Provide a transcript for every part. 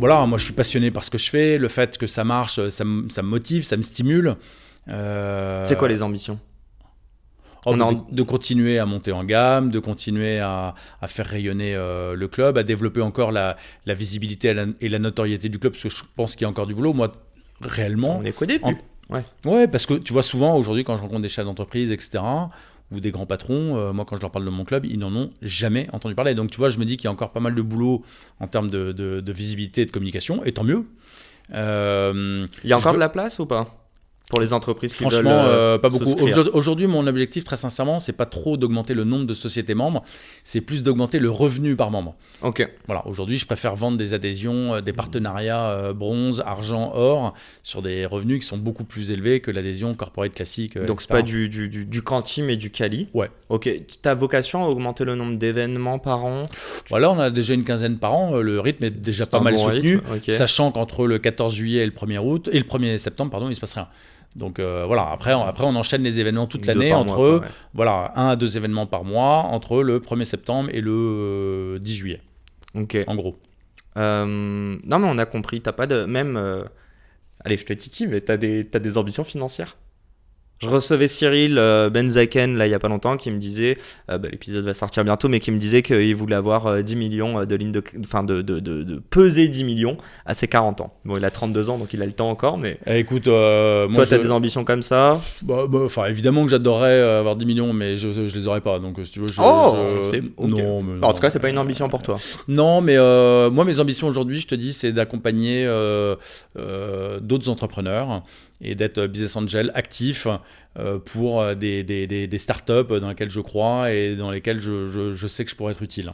Voilà, moi je suis passionné par ce que je fais, le fait que ça marche, ça, me ça me motive, ça me stimule. Euh, C'est quoi les ambitions Oh, On de, a en- de continuer à monter en gamme, de continuer à, à faire rayonner euh, le club, à développer encore la, la visibilité et la, et la notoriété du club, parce que je pense qu'il y a encore du boulot. Moi, réellement, On est qu'au début. en- ouais, parce que tu vois souvent aujourd'hui quand je rencontre des chefs d'entreprise, etc., ou des grands patrons, euh, moi quand je leur parle de mon club, ils n'en ont jamais entendu parler. Donc tu vois, je me dis qu'il y a encore pas mal de boulot en termes de, de- de visibilité et de communication, et tant mieux. Euh, Il y a encore veux- de la place ou pas? Pour les entreprises qui Franchement, veulent euh, euh, pas beaucoup. Aujourd'hui- mon objectif, très sincèrement, c'est pas trop d'augmenter le nombre de sociétés membres, c'est plus d'augmenter le revenu par membre. Ok. Voilà, aujourd'hui, je préfère vendre des adhésions, euh, des partenariats euh, bronze, argent, or, sur des revenus qui sont beaucoup plus élevés que l'adhésion corporate classique. euh, Donc c'est pas du, du, du, du quanti mais du quali. Ouais. Ok. Ta vocation à augmenter le nombre d'événements par an? Voilà, on a déjà une quinzaine par an, le rythme est déjà pas mal bon soutenu, sachant qu'entre le 14 juillet et le 1er août, et le 1er septembre, pardon, il se passe rien. Donc euh, voilà, après on, après on enchaîne les événements toute l'année entre mois, quoi, ouais. voilà, un à deux événements par mois entre le 1er septembre et le euh, 10 juillet, Ok. en gros. Euh, non mais on a compris. T'as pas de même. euh, Allez, je te titille, mais t'as des t'as des ambitions financières? Je recevais Cyril euh, Benzaken là il y a pas longtemps qui me disait, euh, bah, l'épisode va sortir bientôt, mais qui me disait qu'il voulait avoir euh, 10 millions de lignes de, enfin de, de, de, de peser 10 millions à ses 40 ans. Bon, il a 32 ans donc il a le temps encore, mais Eh, écoute, euh, moi toi t'as je- des ambitions comme ça? bah, bah, enfin évidemment que j'adorerais euh, avoir 10 millions, mais je, je les aurais pas. Donc euh, si tu veux, je, Oh, je- c'est- ok. non, mais en non. tout cas, c'est pas une ambition pour toi. Non, mais euh, moi, mes ambitions aujourd'hui, je te dis, c'est d'accompagner euh, euh, d'autres entrepreneurs et d'être business angel actif euh, pour euh, des, des, des, startups dans lesquelles je crois et dans lesquelles je, je, sais que je pourrais être utile.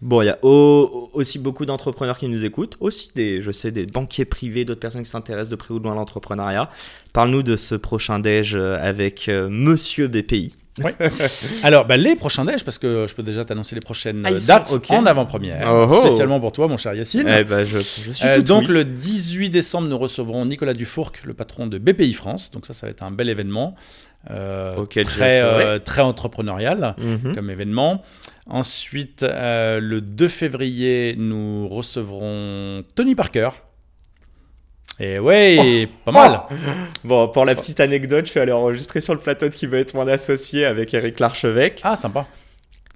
Bon, il y a au- aussi beaucoup d'entrepreneurs qui nous écoutent, aussi des, je sais, des banquiers privés, d'autres personnes qui s'intéressent de près ou de loin à l'entrepreneuriat. Parle-nous de ce prochain déj euh, avec euh, Monsieur BPI. Alors, bah, les prochains déj, parce que je peux déjà t'annoncer les prochaines Ah, euh, sont- dates en avant-première, Oh, oh. spécialement pour toi, mon cher Yacine. Eh ben, je, je suis Euh, donc oui. le 18 décembre, nous recevrons Nicolas Dufourc, le patron de BPI France. Donc ça, ça va être un bel événement, euh, très, euh, très entrepreneurial Mhm. comme événement. Ensuite, euh, le 2 février, nous recevrons Tony Parker. Et ouais, pas mal. Bon, pour la petite anecdote, je suis allé enregistrer sur le plateau de qui veut être mon associé avec Eric Larchevêque. Ah, sympa.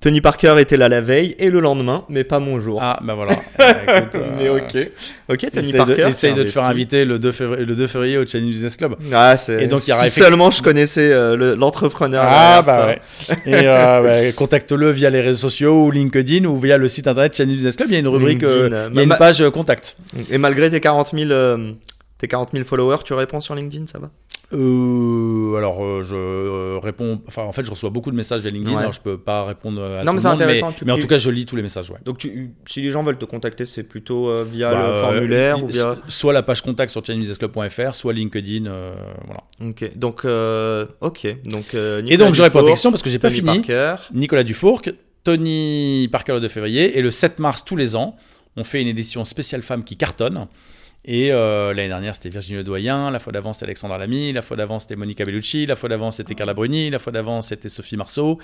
Tony Parker était là la veille et le lendemain, mais pas mon jour. Ah, bah voilà. Euh, écoute, euh, mais ok. Ok, Tony Essaye Parker. de, essaye de te faire inviter le 2 février, le 2 février au Chinese Business Club. Ah, c'est... Et donc, il y aura si seulement je connaissais euh, le- l'entrepreneur. Ah, bah ça. ouais. Et euh, bah, contacte-le via les réseaux sociaux ou LinkedIn ou via le site internet Chinese Business Club. Il y a une rubrique, il y a une page contact. Et malgré tes 40 000, euh, tes 40 000 followers, tu réponds sur LinkedIn, ça va Euh, alors, euh, je euh, réponds. Enfin, en fait, je reçois beaucoup de messages via LinkedIn. Ouais. Alors, je peux pas répondre à Non, tout mais le monde, intéressant, Mais, tu mais en tout cas, je lis tous les messages. Ouais. Donc, tu, si les gens veulent te contacter, c'est plutôt via Bah, le formulaire ou via. Soit la page contact sur chinesebusinessclub.fr, soit LinkedIn. voilà. Ok, donc, ok. Donc, Et Nicolas donc, je réponds à ta Dufour, question parce que j'ai pas fini. Parker. Nicolas Dufourc, Tony Parker le 2 février et le 7 mars tous les ans, on fait une édition spéciale femme qui cartonne. Et euh, l'année dernière, c'était Virginie Doyen, la fois d'avant, c'était Alexandra Lamy, la fois d'avant, c'était Monica Bellucci, la fois d'avant, c'était Carla Bruni, la fois d'avant, c'était Sophie Marceau.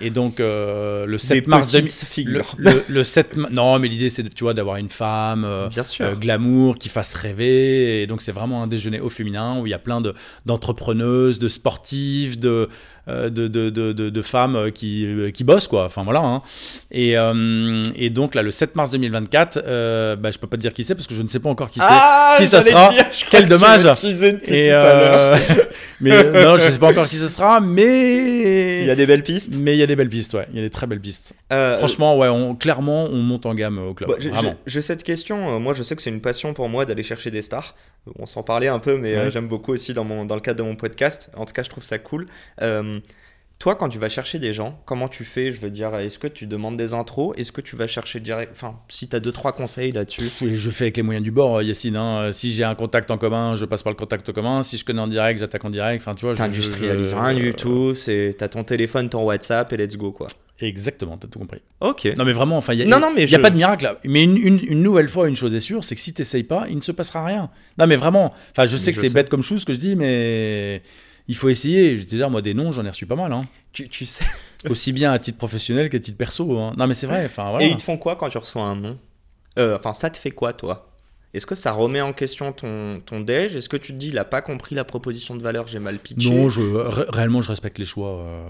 Et donc, euh, le 7 Des mars 2000 le, figures. le- le 7 ma- non mais l'idée c'est de- tu vois d'avoir une femme euh, Bien sûr. glamour qui fasse rêver et donc c'est vraiment un déjeuner au féminin où il y a plein de d'entrepreneuses de sportives de de, de, de, de- de femmes euh, qui, euh, qui bossent quoi enfin voilà hein. et, euh, et donc là le 7 mars 2024 euh, bah, je peux pas te dire qui c'est parce que je ne sais pas encore qui c'est Ah, qui ça sera dire, Quel dommage. et euh, mais euh, non je sais pas encore qui ce sera mais Il y a des belles pistes. mais il y a des belles pistes ouais il y a des très belles pistes Euh, Franchement, ouais, on, clairement, on monte en gamme au club. Bah, j'ai- vraiment. j'ai- cette question. euh, Moi, je sais que c'est une passion pour moi d'aller chercher des stars. On s'en parlait un peu, mais euh, Ouais. j'aime beaucoup aussi dans, mon, dans le cadre de mon podcast. En tout cas, je trouve ça cool. Euh, Toi, quand tu vas chercher des gens, comment tu fais? Je veux dire, est-ce que tu demandes des intros? Est-ce que tu vas chercher direct Enfin, si tu as deux, trois conseils là-dessus. Oui, je fais avec les moyens du bord, euh, Yacine. hein. Si j'ai un contact en commun, je passe par le contact commun. Si je connais en direct, j'attaque en direct. Enfin, tu vois, je- T'industrialises rien du tout. C'est t'as ton téléphone, ton WhatsApp et let's go quoi. Exactement, t'as tout compris. Ok. Non, mais vraiment, enfin, il y a, Non, non, mais il y a je- pas de miracle. là. Mais une, une- une nouvelle fois, une chose est sûre, c'est que si t'essayes pas, il ne se passera rien. Non, mais vraiment. Enfin, je sais Mais que c'est bête comme chose ce que je dis, mais il faut essayer. Je veux dire, moi, des noms, j'en ai reçu pas mal. Hein. Tu, tu sais. Aussi bien à titre professionnel qu'à titre perso. hein. Non, mais c'est vrai. Voilà. Et ils te font quoi quand tu reçois un nom? Euh, Enfin, ça te fait quoi toi? Est-ce que ça remet en question ton, ton déj? Est-ce que tu te dis, il a pas compris la proposition de valeur, j'ai mal pitché? Non, je, ré- réellement, je respecte les choix. euh.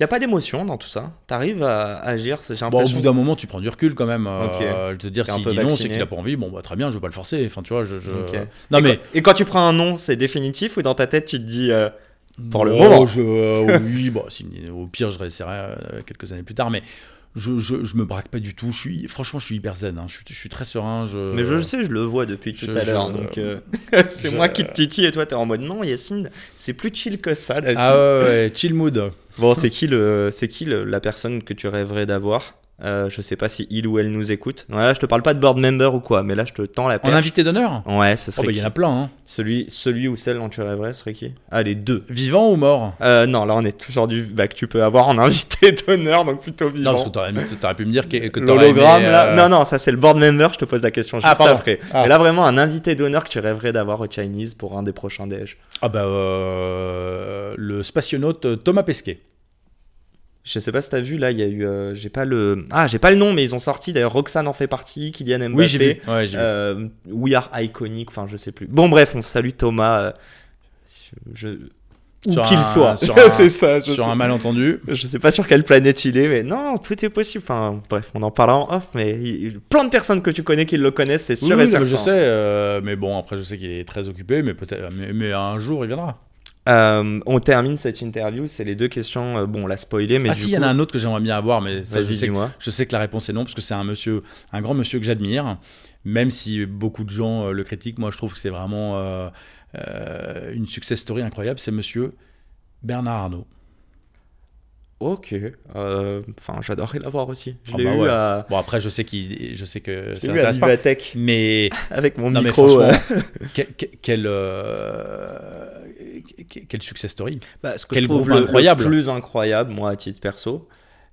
Il y a pas d'émotion dans tout ça? T'arrives à agir, c'est- j'ai Bon, au bout d'un moment, tu prends du recul quand même. euh, Ok. Je te dire, s'il peu dit non, c'est vacciné. qu'il a pas envie. Bon, bah, très bien, je vais pas le forcer. Enfin, tu vois, je. Non, et, mais. quand, et quand tu prends un nom, c'est définitif ou dans ta tête tu te dis euh, pour le Oh, moment je- euh, oui, bon, si- au pire, je réessayerai euh, quelques années plus tard, mais je, je, je me braque pas du tout. Je suis, franchement, je suis hyper zen. hein. Je, suis, je suis très serein. Je... Mais je le sais, je le vois depuis tout je- à l'heure. Donc euh, c'est je- moi qui te titille et toi t'es en mode non, Yacine, c'est plus chill que ça. La vie. Ah ouais, ouais, chill mood. Bon, c'est qui le, c'est qui le- la personne que tu rêverais d'avoir? Euh, Je sais pas si il ou elle nous écoute. Ouais, là, je te parle pas de board member ou quoi, mais là je te tends la En perche. invité d'honneur Ouais, ce Oh, serait bah, il y en a plein. Hein. celui, celui ou celle dont tu rêverais serait qui Ah, les deux. Vivant ou mort Euh, non, là on est toujours du bah, que tu peux avoir en invité d'honneur, donc plutôt vivant. Non, parce que t'aurais, t'aurais pu me dire que, que L'hologramme, aimé, là. euh, Non, non, ça c'est le board member, je te pose la question juste Ah, après. Ah. Mais là, vraiment, un invité d'honneur que tu rêverais d'avoir au Chinese pour un des prochains déj. Ah bah, le spationaute Thomas Pesquet. Je sais pas si t'as vu, là, il y a eu. euh, j'ai pas le. Ah, j'ai pas le nom, mais ils ont sorti, d'ailleurs, Roxane en fait partie, Kylian Mbappé. Oui, j'ai vu. Ouais, vu. Euh, We Are Iconic, enfin, je sais plus. Bon, bref, on salue Thomas. euh, je... Où qu'il soit. c'est ça, je Sur sais. un malentendu. Je sais pas sur quelle planète il est, mais non, tout est possible. Enfin, bref, on en parlera en off, mais il- plein de personnes que tu connais qui le connaissent, c'est sûr oui, et certain. je sais, euh, mais bon, après, je sais qu'il est très occupé, mais peut-être, mais, mais un jour, il viendra. Euh, on termine cette interview, c'est les deux questions. euh, bon, on l'a spoilé, mais ah du si, il y en a un autre que j'aimerais bien avoir, mais ça, je Vas-y, sais, que, je sais que la réponse est non, parce que c'est un monsieur, un grand monsieur que j'admire, même si beaucoup de gens euh, le critiquent. Moi, je trouve que c'est vraiment une success story incroyable. C'est monsieur Bernard Arnault. Ok. Enfin, j'adorerais l'avoir aussi. Je Ah l'ai bah eu ouais. à, Bon, après, je sais qu'il, je sais que ça n'intéresse pas, mais avec mon non, mais micro. franchement, que- que- quel, euh, que- quel success story. bah, ce que quel je trouve groupe le, incroyable. le plus incroyable, moi, à titre perso,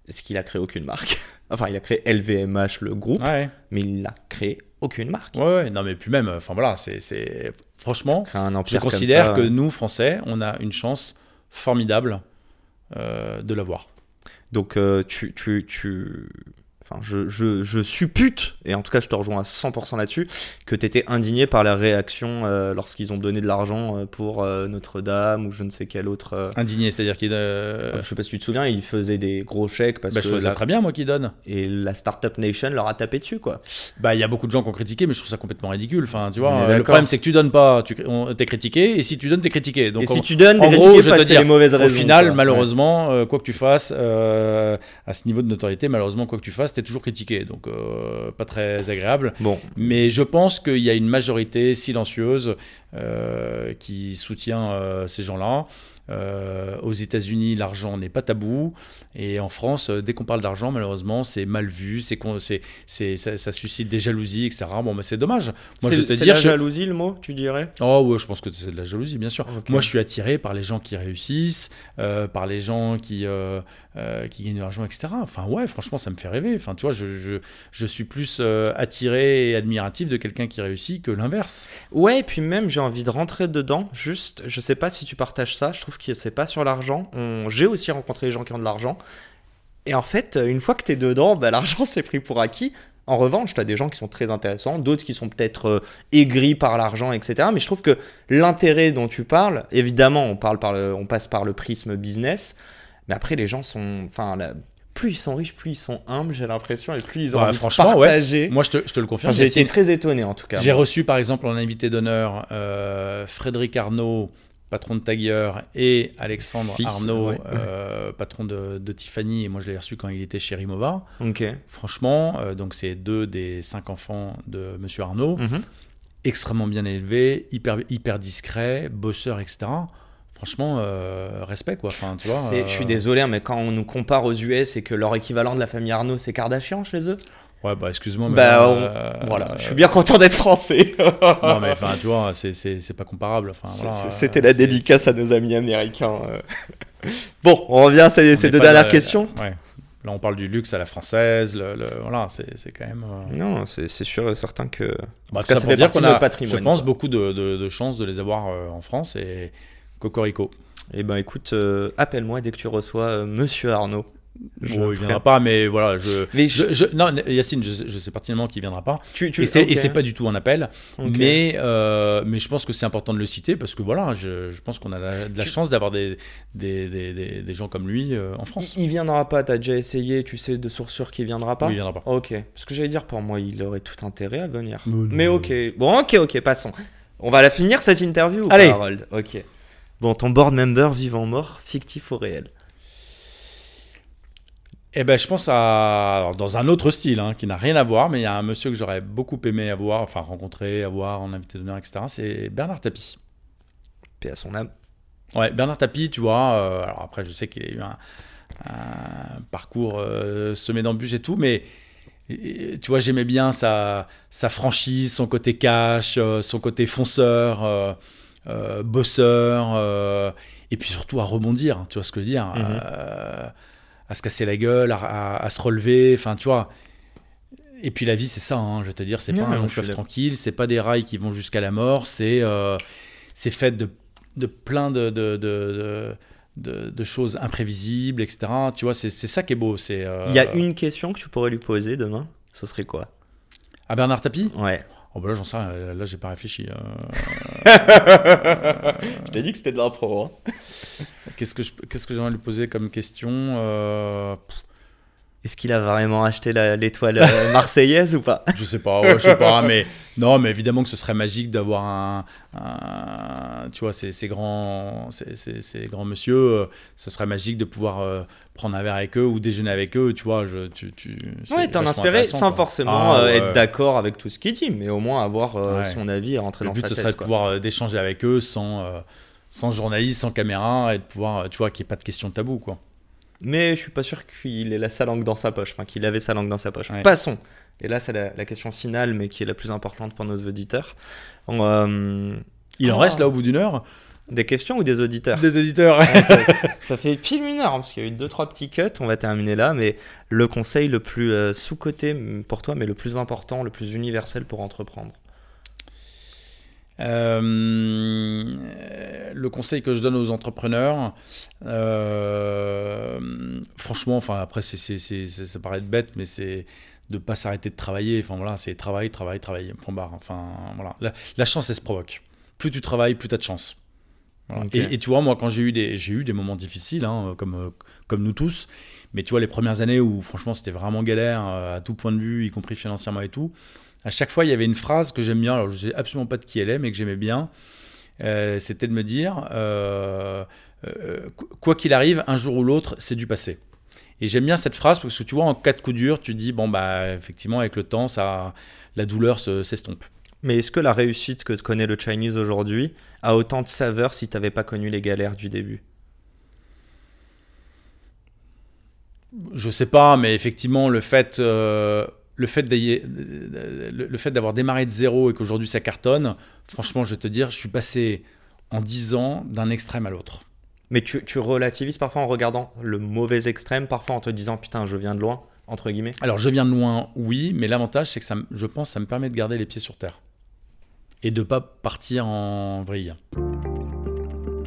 c'est qu'il a créé aucune marque. Enfin, il a créé LVMH, le groupe, Ouais, mais il n'a créé aucune marque. ouais, ouais. Non, mais puis même, enfin voilà, c'est, franchement. Un Je considère ça, que nous, Français, on a une chance formidable euh, de l'avoir. Donc, euh, tu, tu, tu... Enfin, je, je, je suppute, et en tout cas je te rejoins à 100% là-dessus, que tu étais indigné par la réaction euh, lorsqu'ils ont donné de l'argent euh, pour euh, Notre-Dame ou je ne sais quel autre... euh, Indigné, c'est-à-dire qu'il. euh, Je sais pas si tu te souviens, ils faisaient des gros chèques parce bah, je que ça la, très bien, moi, qui donne. et la Startup Nation leur a tapé dessus, quoi. Bah, il y a beaucoup de gens qui ont critiqué, mais je trouve ça complètement ridicule. Enfin, tu vois, le problème, c'est que tu donnes pas, tu on- t'es critiqué, et si tu donnes, t'es critiqué. Donc, et si tu donnes, gros, critiqués je vais te dire, les mauvaises au raisons. final, quoi. malheureusement, quoi que tu fasses, à ce niveau de notoriété, malheureusement, quoi que tu fasses, toujours critiqué. Donc, euh, pas très agréable. Bon, Mais je pense qu'il y a une majorité silencieuse euh, qui soutient euh, ces gens-là. Euh, aux États-Unis, l'argent n'est pas tabou. Et en France, euh, dès qu'on parle d'argent, malheureusement, c'est mal vu, c'est, c'est, c'est, ça, ça suscite des jalousies, etc. Bon, mais c'est dommage. Moi, c'est je te dire, la je- jalousie le mot, tu dirais? Oh ouais, je pense que c'est de la jalousie, bien sûr. Moi, je suis attiré par les gens qui réussissent, euh, par les gens qui, euh, euh, qui gagnent de l'argent, etc. Enfin, ouais, franchement, ça me fait rêver. Enfin, tu vois, je, je, je suis plus attiré et admiratif de quelqu'un qui réussit que l'inverse. Ouais, et puis même j'ai envie de rentrer dedans. Juste, je sais pas si tu partages ça. Je trouve que c'est pas sur l'argent. On- J'ai aussi rencontré des gens qui ont de l'argent. Et en fait, une fois que t'es dedans, bah, l'argent c'est pris pour acquis. En revanche, tu as des gens qui sont très intéressants, d'autres qui sont peut-être euh, aigris par l'argent, etc. Mais je trouve que l'intérêt dont tu parles, évidemment, on, parle par le- on passe par le prisme business, mais après, les gens sont. Enfin, la- plus ils sont riches, plus ils sont humbles, j'ai l'impression, et plus ils ont Ouais, envie de ouais. Moi, je te, je te le Enfin, confirme. j'ai été très étonné en tout cas. J'ai reçu, par exemple, en invité d'honneur euh, Frédéric Arnaud, patron de Tiger, et Alexandre Fils, Arnaud, ouais. euh, patron de, de Tiffany. Et moi, je l'ai reçu quand il était chez Rimova. Franchement, euh, donc c'est deux des cinq enfants de Monsieur Arnaud, Mhm. extrêmement bien élevés, hyper, hyper discrets, bosseurs, etc. franchement, euh, respect quoi. Enfin, tu vois. Je suis désolé, hein, mais quand on nous compare aux US et que leur équivalent de la famille Arnaud, c'est Kardashian chez eux, Ouais, bah excuse-moi. mais bah on- euh, voilà, je suis bien content d'être français. Non, mais enfin, tu vois, c'est- pas comparable. Enfin, voilà, euh, C'était la dédicace à nos amis américains. euh. Bon, on revient à ces, deux dernières de- questions. Ouais. Là, on parle du luxe à la française. Le, le- voilà, c'est quand même. euh, Non, c'est sûr et certain que. Bah, tout cas, ça ça fait dire qu'on a, patrimoine, je pense, quoi. beaucoup de, de, de chances de les avoir en France et Cocorico. Eh ben écoute, appelle-moi dès que tu reçois Monsieur Arnaud. Je Bon, il viendra pas, mais voilà, je. Mais je- je- non, Yacine, je, sais- je sais pertinemment qu'il viendra pas. Tu, tu Et c'est ok. et c'est pas du tout un appel, mais, euh, mais je pense que c'est important de le citer parce que voilà, je, je pense qu'on a la- de la Tu- chance d'avoir des, des, des, des, des gens comme lui euh, en France. Il, il viendra pas, t'as déjà essayé, tu sais de source sûre qu'il viendra pas? Oui, il viendra pas. Ok, parce que j'allais dire pour moi, il aurait tout intérêt à venir. Mais non. Mais ok, bon, ok, ok, passons. On va la finir cette interview ou Allez. pas, Harold? Ok. Bon, ton board member vivant mort, fictif ou réel? Eh ben, je pense à alors, dans un autre style hein, qui n'a rien à voir, mais il y a un monsieur que j'aurais beaucoup aimé avoir, enfin rencontrer, avoir en invité d'honneur, etc. C'est Bernard Tapie. Paix à son âme. Ouais, Bernard Tapie, tu vois. euh, alors après, je sais qu'il a eu un, un parcours euh, semé d'embûches et tout, mais et- tu vois, j'aimais bien sa, sa franchise, son côté cash, euh, son côté fonceur, bosseur, et puis surtout à rebondir. Tu vois ce que je veux dire Mhm. À se casser la gueule, à, à- à se relever. Enfin, tu vois. Et puis la vie, c'est ça. hein, je vais te dire, c'est pas un long fleuve tranquille, c'est pas des rails qui vont jusqu'à la mort. C'est euh, c'est fait de, de plein de, de, de, de- de- de choses imprévisibles, etc. Tu vois, c'est c'est ça qui est beau. C'est euh, Il y a une question que tu pourrais lui poser demain. Ce serait quoi? À Bernard Tapie? Ouais. Oh bah là, j'en sais rien. Là, j'ai pas réfléchi. euh. Je t'ai dit que c'était de l'impro. Hein. Qu'est-ce que je- qu'est-ce que j'aimerais lui poser comme question Euh, Est-ce qu'il a vraiment acheté la- l'étoile euh, marseillaise ou pas? Je sais pas, ouais, je sais pas, mais non, mais évidemment que ce serait magique d'avoir un, un- tu vois, ces, ces grands, ces, ces- ces grands monsieur, euh, ce serait magique de pouvoir euh, prendre un verre avec eux ou déjeuner avec eux, tu vois, je, tu, tu, Ouais, t'en inspirer sans quoi. forcément Ah, euh, ouais. être d'accord avec tout ce qu'il dit, mais au moins avoir euh, Ouais. son avis et rentrer Le dans but, sa ce tête. serait de quoi. pouvoir euh, d'échanger avec eux sans, euh, sans journaliste, sans caméra, et de pouvoir, tu vois, qu'il n'y ait pas de questions tabou, quoi. Mais je suis pas sûr qu'il ait la sa langue dans sa poche, enfin qu'il avait sa langue dans sa poche. Ouais. Passons. Et là, c'est la, la question finale, mais qui est la plus importante pour nos auditeurs. On, euh, Il en Ah. reste là au bout d'une heure Des questions ou des auditeurs? Des auditeurs. Ça fait pile une heure, hein, parce qu'il y a eu deux trois petits cuts. On va terminer là, mais le conseil le plus euh, sous-coté pour toi, mais le plus important, le plus universel pour entreprendre? Euh, le conseil que je donne aux entrepreneurs, euh, franchement, enfin après c'est, ça paraît être bête, mais c'est de pas s'arrêter de travailler. Enfin voilà, c'est travail, travail, travail. Point barre. Enfin voilà, la, la chance elle se provoque. Plus tu travailles, plus tu as de chance. Voilà. Et, et tu vois, moi quand j'ai eu des, j'ai eu des moments difficiles, hein, comme comme nous tous, mais tu vois les premières années où franchement c'était vraiment galère euh, à tout point de vue, y compris financièrement et tout. À chaque fois, il y avait une phrase que j'aime bien. Alors, je sais absolument pas de qui elle est, mais que j'aimais bien. Euh, C'était de me dire, euh, euh, qu- quoi qu'il arrive, un jour ou l'autre, c'est du passé. Et j'aime bien cette phrase parce que tu vois, en cas de coup dur, tu dis bon bah effectivement, avec le temps, ça, la douleur se- s'estompe. Mais est-ce que la réussite que connaît le Chinese aujourd'hui a autant de saveur si t'avais pas connu les galères du début? Je sais pas, mais effectivement, le fait, le fait d'aller- le fait d'avoir démarré de zéro et qu'aujourd'hui ça cartonne, franchement, je vais te dire, je suis passé en 10 ans d'un extrême à l'autre. Mais tu, tu relativises parfois en regardant le mauvais extrême, parfois en te disant putain, je viens de loin, entre guillemets? Alors, je viens de loin, oui, mais l'avantage, c'est que ça, me- je pense, ça me permet de garder les pieds sur terre et de pas partir en vrille.